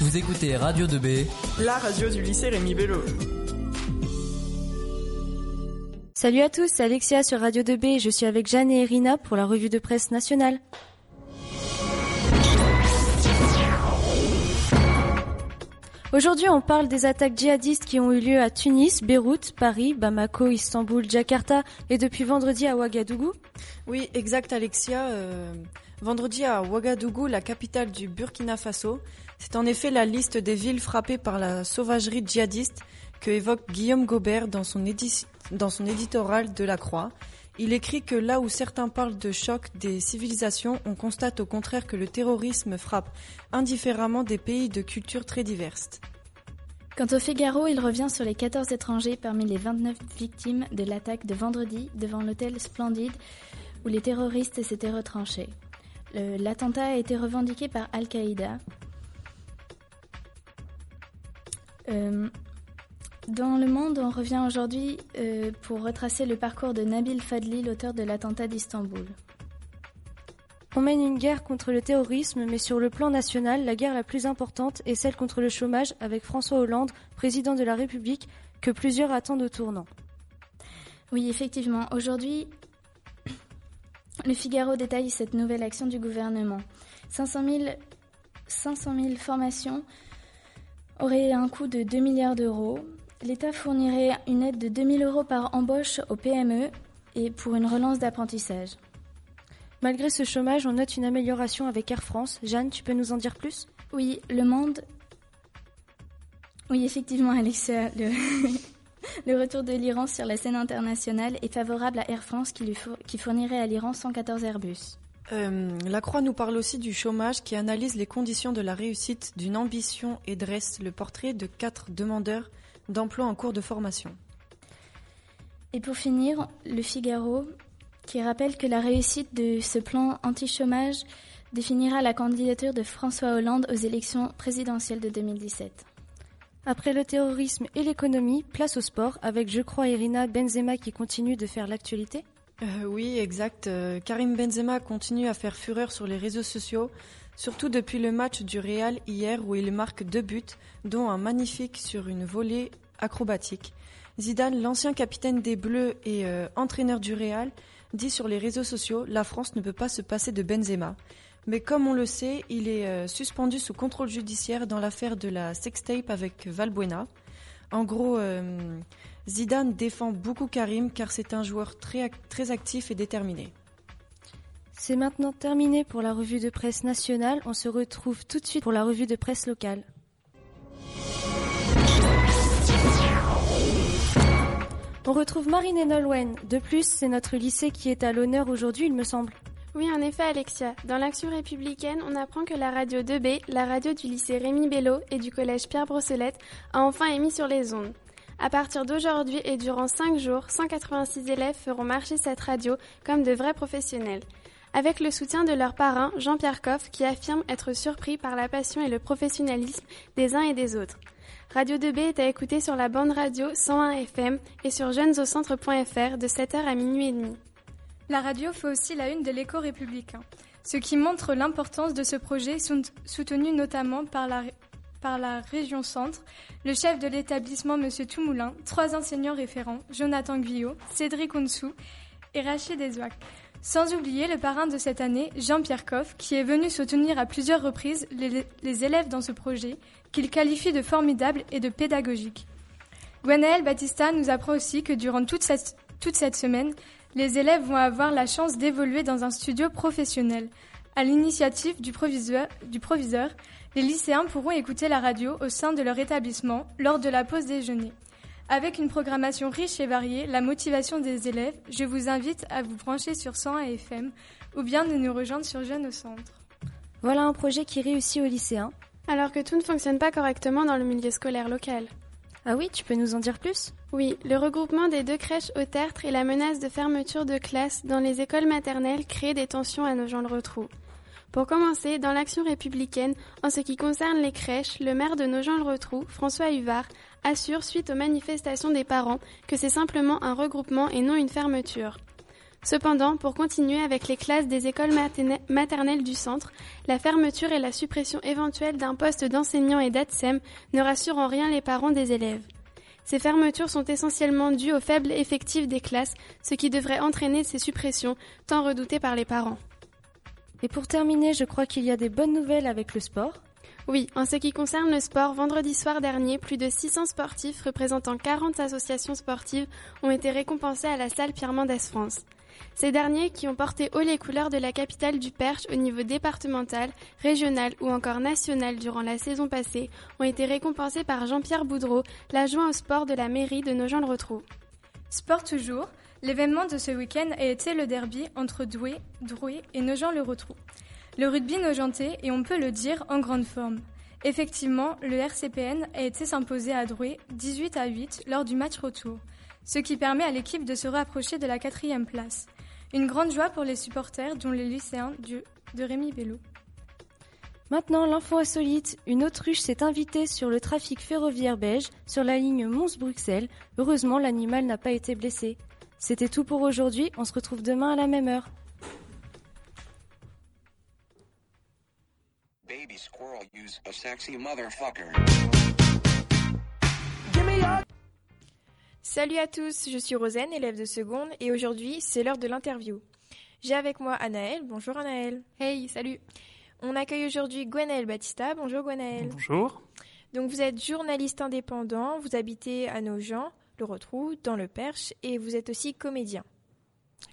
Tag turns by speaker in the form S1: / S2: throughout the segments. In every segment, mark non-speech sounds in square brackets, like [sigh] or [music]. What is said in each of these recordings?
S1: Vous écoutez Radio 2B,
S2: la radio du lycée Rémi Bello.
S3: Salut à tous, c'est Alexia sur Radio 2B je suis avec Jeanne et Irina pour la revue de presse nationale. Aujourd'hui, on parle des attaques djihadistes qui ont eu lieu à Tunis, Beyrouth, Paris, Bamako, Istanbul, Jakarta et depuis vendredi à Ouagadougou.
S4: Oui, exact Alexia. Euh, vendredi à Ouagadougou, la capitale du Burkina Faso, c'est en effet la liste des villes frappées par la sauvagerie djihadiste que évoque Guillaume Gobert dans son, éditorial de la Croix. Il écrit que là où certains parlent de choc des civilisations, on constate au contraire que le terrorisme frappe indifféremment des pays de cultures très diverses.
S5: Quant au Figaro, il revient sur les 14 étrangers parmi les 29 victimes de l'attaque de vendredi devant l'hôtel Splendide où les terroristes s'étaient retranchés. L'attentat a été revendiqué par Al-Qaïda. Euh, dans le monde, on revient aujourd'hui euh, pour retracer le parcours de Nabil Fadli, l'auteur de l'attentat d'Istanbul.
S3: On mène une guerre contre le terrorisme, mais sur le plan national, la guerre la plus importante est celle contre le chômage avec François Hollande, président de la République, que plusieurs attendent au tournant.
S5: Oui, effectivement. Aujourd'hui, le Figaro détaille cette nouvelle action du gouvernement. 500 000, 500 000 formations auraient un coût de 2 milliards d'euros. L'État fournirait une aide de 2000 euros par embauche aux PME et pour une relance d'apprentissage.
S3: Malgré ce chômage, on note une amélioration avec Air France. Jeanne, tu peux nous en dire plus?
S5: Oui, le monde. Oui, effectivement, Alexia. Le, [laughs] retour de l'Iran sur la scène internationale est favorable à Air France qui, lui qui fournirait à l'Iran 114 Airbus.
S4: Euh, la Croix nous parle aussi du chômage qui analyse les conditions de la réussite d'une ambition et dresse le portrait de quatre demandeurs d'emploi en cours de formation.
S5: Et pour finir, le Figaro, qui rappelle que la réussite de ce plan anti-chômage définira la candidature de François Hollande aux élections présidentielles de 2017.
S3: Après le terrorisme et l'économie, place au sport avec, je crois, Irina Benzema qui continue de faire l'actualité.
S4: Euh, oui, exact. Euh, Karim Benzema continue à faire fureur sur les réseaux sociaux, surtout depuis le match du Real hier où il marque deux buts, dont un magnifique sur une volée acrobatique. Zidane, l'ancien capitaine des Bleus et euh, entraîneur du Real, dit sur les réseaux sociaux La France ne peut pas se passer de Benzema. Mais comme on le sait, il est euh, suspendu sous contrôle judiciaire dans l'affaire de la sextape avec Valbuena. En gros, euh, Zidane défend beaucoup Karim car c'est un joueur très, très actif et déterminé.
S3: C'est maintenant terminé pour la revue de presse nationale. On se retrouve tout de suite pour la revue de presse locale. On retrouve Marine et Nolwenn. De plus, c'est notre lycée qui est à l'honneur aujourd'hui, il me semble.
S6: Oui, en effet, Alexia. Dans l'Action républicaine, on apprend que la radio 2B, la radio du lycée Rémi Bello et du collège Pierre Brosselette, a enfin émis sur les ondes. À partir d'aujourd'hui et durant 5 jours, 186 élèves feront marcher cette radio comme de vrais professionnels. Avec le soutien de leur parrain, Jean-Pierre Coff, qui affirme être surpris par la passion et le professionnalisme des uns et des autres. Radio 2B est à écouter sur la bande radio 101 FM et sur jeunesaucentre.fr de 7h à minuit et demi.
S7: La radio fait aussi la une de l'écho républicain, ce qui montre l'importance de ce projet soutenu notamment par la, région centre, le chef de l'établissement M. Toumoulin, trois enseignants référents, Jonathan Guyot, Cédric Onsou et Rachid Ezouak. Sans oublier le parrain de cette année, Jean-Pierre Coff, qui est venu soutenir à plusieurs reprises les, élèves dans ce projet, qu'il qualifie de formidable et de pédagogique. Gwenaël Battista nous apprend aussi que durant toute cette semaine, les élèves vont avoir la chance d'évoluer dans un studio professionnel. À l'initiative du proviseur, du proviseur, les lycéens pourront écouter la radio au sein de leur établissement lors de la pause déjeuner. Avec une programmation riche et variée, la motivation des élèves, je vous invite à vous brancher sur 101 FM ou bien de nous rejoindre sur Jeunes au Centre.
S3: Voilà un projet qui réussit aux lycéens.
S6: Alors que tout ne fonctionne pas correctement dans le milieu scolaire local.
S3: Ah oui, tu peux nous en dire plus?
S6: Oui, le regroupement des deux crèches au tertre et la menace de fermeture de classes dans les écoles maternelles créent des tensions à nos gens le retrou. Pour commencer, dans l'action républicaine, en ce qui concerne les crèches, le maire de Nogent-le-Rotrou, François Huvard, assure, suite aux manifestations des parents, que c'est simplement un regroupement et non une fermeture. Cependant, pour continuer avec les classes des écoles maternelles du centre, la fermeture et la suppression éventuelle d'un poste d'enseignant et d'ATSEM ne rassurent en rien les parents des élèves. Ces fermetures sont essentiellement dues au faible effectif des classes, ce qui devrait entraîner ces suppressions tant redoutées par les parents.
S3: Et pour terminer, je crois qu'il y a des bonnes nouvelles avec le sport.
S6: Oui, en ce qui concerne le sport, vendredi soir dernier, plus de 600 sportifs représentant 40 associations sportives ont été récompensés à la salle Pierre Mendès France. Ces derniers, qui ont porté haut les couleurs de la capitale du Perche au niveau départemental, régional ou encore national durant la saison passée, ont été récompensés par Jean-Pierre Boudreau, l'adjoint au sport de la mairie de Nogent-le-Rotrou.
S7: Sport toujours, l'événement de ce week-end a été le derby entre Douai, Drouet et Nogent-le-Rotrou. Le rugby nogentais et on peut le dire en grande forme. Effectivement, le RCPN a été s'imposer à Drouet 18 à 8 lors du match retour ce qui permet à l'équipe de se rapprocher de la quatrième place. Une grande joie pour les supporters, dont les lycéens de Rémi Bello.
S3: Maintenant, l'info insolite. Une autruche s'est invitée sur le trafic ferroviaire belge sur la ligne Mons-Bruxelles. Heureusement, l'animal n'a pas été blessé. C'était tout pour aujourd'hui. On se retrouve demain à la même heure. Baby squirrel use a sexy motherfucker.
S1: Salut à tous, je suis Rosen, élève de seconde, et aujourd'hui c'est l'heure de l'interview. J'ai avec moi Anaël. Bonjour Anaël.
S8: Hey, salut.
S1: On accueille aujourd'hui Gwenaël Batista. Bonjour Gwenaël.
S9: Bonjour.
S1: Donc vous êtes journaliste indépendant, vous habitez à Nogent, le Rotrou, dans le Perche, et vous êtes aussi comédien.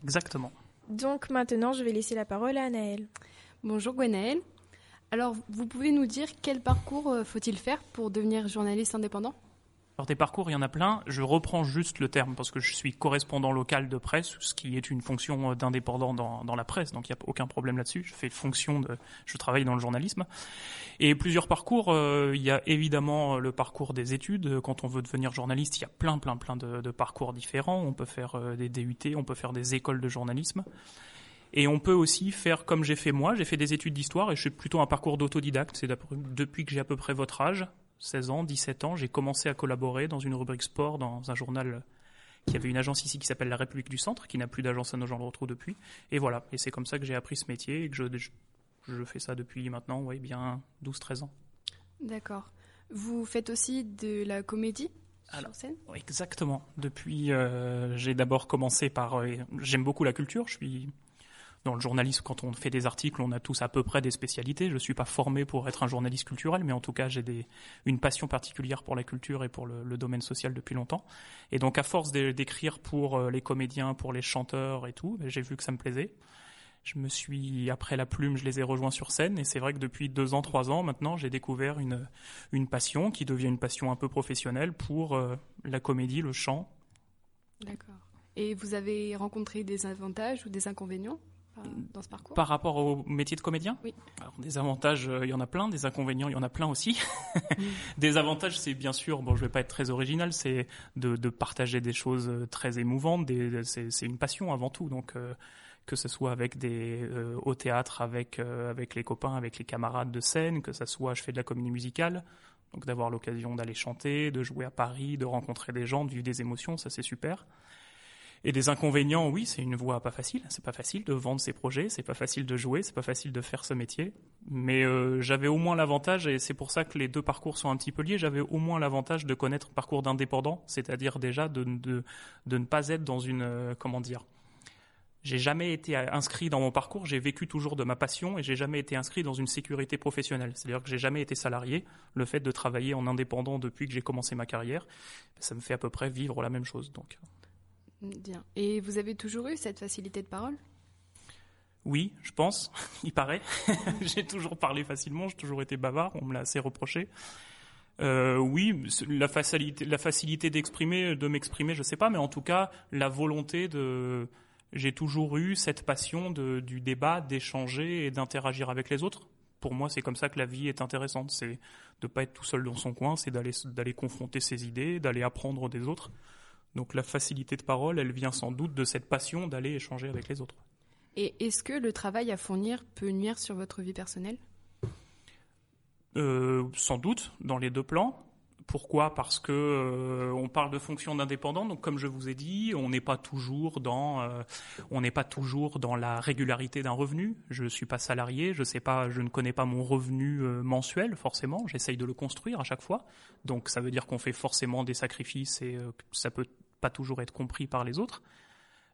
S9: Exactement.
S1: Donc maintenant je vais laisser la parole à Anaël.
S8: Bonjour Gwenaël. Alors vous pouvez nous dire quel parcours euh, faut-il faire pour devenir journaliste indépendant?
S9: Alors des parcours, il y en a plein. Je reprends juste le terme parce que je suis correspondant local de presse, ce qui est une fonction d'indépendant dans, dans, la presse, donc il n'y a aucun problème là-dessus. Je fais fonction de, je travaille dans le journalisme. Et plusieurs parcours, euh, il y a évidemment le parcours des études. Quand on veut devenir journaliste, il y a plein, plein, plein de, de parcours différents. On peut faire euh, des DUT, on peut faire des écoles de journalisme. Et on peut aussi faire comme j'ai fait moi, j'ai fait des études d'histoire et je suis plutôt un parcours d'autodidacte. C'est depuis que j'ai à peu près votre âge, 16 ans, 17 ans, j'ai commencé à collaborer dans une rubrique sport dans un journal qui avait une agence ici qui s'appelle La République du Centre, qui n'a plus d'agence à nos gens le retrouve depuis. Et voilà, et c'est comme ça que j'ai appris ce métier et que je, je, fais ça depuis maintenant, oui, bien 12-13 ans.
S8: D'accord. Vous faites aussi de la comédie sur scène?
S9: Exactement. Depuis, euh, j'ai d'abord commencé par. Euh, j'aime beaucoup la culture. Je suis dans le journalisme, quand on fait des articles, on a tous à peu près des spécialités. Je ne suis pas formé pour être un journaliste culturel, mais en tout cas, j'ai une passion particulière pour la culture et pour le, domaine social depuis longtemps. Et donc, à force d'écrire pour euh, les comédiens, pour les chanteurs et tout, ben, j'ai vu que ça me plaisait. Je me suis, après la plume, je les ai rejoints sur scène. Et c'est vrai que depuis deux ans, trois ans maintenant, j'ai découvert une, passion qui devient une passion un peu professionnelle pour euh, la comédie, le chant.
S8: D'accord. Et vous avez rencontré des avantages ou des inconvénients? Dans ce parcours
S9: Par rapport au métier de comédien
S8: Oui.
S9: Alors, des avantages, euh, il y en a plein, des inconvénients, il y en a plein aussi. [laughs] [laughs] des avantages, c'est bien sûr, bon, je vais pas être très original, c'est de, de, partager des choses euh, très émouvantes, c'est une passion avant tout, donc euh, que ce soit avec des au théâtre, avec avec les copains, avec les camarades de scène, que ce soit, je fais de la comédie musicale, donc d'avoir l'occasion d'aller chanter, de jouer à Paris, de rencontrer des gens, de vivre des émotions, ça c'est super. Et des inconvénients, oui, c'est une voie pas facile. C'est pas facile de vendre ses projets, c'est pas facile de jouer, c'est pas facile de faire ce métier. Mais euh, j'avais au moins l'avantage, et c'est pour ça que les deux parcours sont un petit peu liés, j'avais au moins l'avantage de connaître le parcours d'indépendant, c'est-à-dire déjà de, de, de, ne pas être dans une, euh, comment dire, j'ai jamais été inscrit dans mon parcours, j'ai vécu toujours de ma passion et j'ai jamais été inscrit dans une sécurité professionnelle. C'est-à-dire que j'ai jamais été salarié. Le fait de travailler en indépendant depuis que j'ai commencé ma carrière, ça me fait à peu près vivre la même chose. Donc.
S8: Bien. Et vous avez toujours eu cette facilité de parole?
S9: Oui, je pense. [laughs] Il paraît. [laughs] j'ai toujours parlé facilement, j'ai toujours été bavard, on me l'a assez reproché. Euh, oui, la facilité, la facilité d'exprimer, de m'exprimer, je sais pas, mais en tout cas, la volonté de, j'ai toujours eu cette passion du débat, d'échanger et d'interagir avec les autres. Pour moi, c'est comme ça que la vie est intéressante. C'est de pas être tout seul dans son coin, c'est d'aller confronter ses idées, d'aller apprendre des autres. Donc la facilité de parole, elle vient sans doute de cette passion d'aller échanger avec les autres.
S8: Et est-ce que le travail à fournir peut nuire sur votre vie personnelle?
S9: Euh, Sans doute, dans les deux plans. pourquoi? Parce que euh, on parle de fonction d'indépendant, donc comme je vous ai dit, on n'est pas toujours dans, euh, on n'est pas toujours dans la régularité d'un revenu. Je suis pas salarié, je sais pas, je ne connais pas mon revenu euh, mensuel forcément. J'essaye de le construire à chaque fois, donc ça veut dire qu'on fait forcément des sacrifices et ça peut pas toujours être compris par les autres.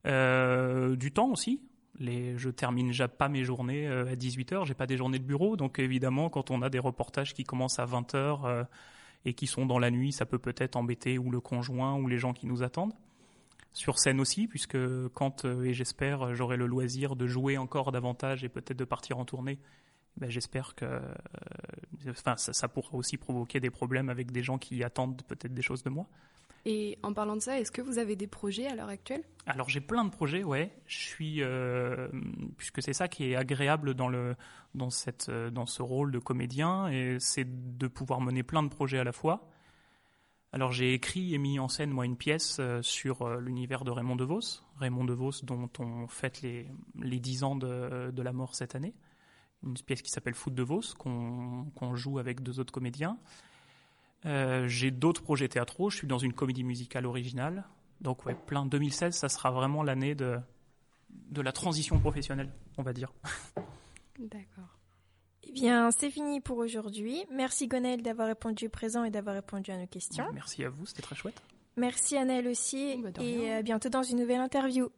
S9: du temps aussi, les, je termine déjà pas mes journées à 18h, j'ai pas des journées de bureau, donc évidemment quand on a des reportages qui commencent à 20h, et qui sont dans la nuit, ça peut peut-être embêter ou le conjoint ou les gens qui nous attendent. Sur scène aussi, puisque quand, euh, et j'espère, j'aurai le loisir de jouer encore davantage et peut-être de partir en tournée, ben j'espère que euh, ça pourra aussi provoquer des problèmes avec des gens qui attendent peut-être des choses de moi.
S8: Et en parlant de ça, est-ce que vous avez des projets à l'heure actuelle?
S9: Alors j'ai plein de projets, ouais. Je suis, euh, puisque c'est ça qui est agréable dans le dans cette euh, dans ce rôle de comédien, c'est de pouvoir mener plein de projets à la fois. Alors j'ai écrit et mis en scène moi une pièce euh, sur l'univers de Raymond DeVos, Raymond DeVos dont on fête les les dix ans de, de la mort cette année. Une pièce qui s'appelle Foot de Vos qu'on qu'on joue avec deux autres comédiens. Euh, j'ai d'autres projets théâtraux. Je suis dans une comédie musicale originale. Donc, ouais, plein 2016, ça sera vraiment l'année de, de la transition professionnelle, on va dire. [laughs]
S8: D'accord.
S1: Eh bien, c'est fini pour aujourd'hui. Merci Gonel d'avoir répondu présent et d'avoir répondu à nos questions.
S9: Merci à vous, c'était très chouette.
S1: Merci Annelle aussi. Bah, et à bientôt dans une nouvelle interview.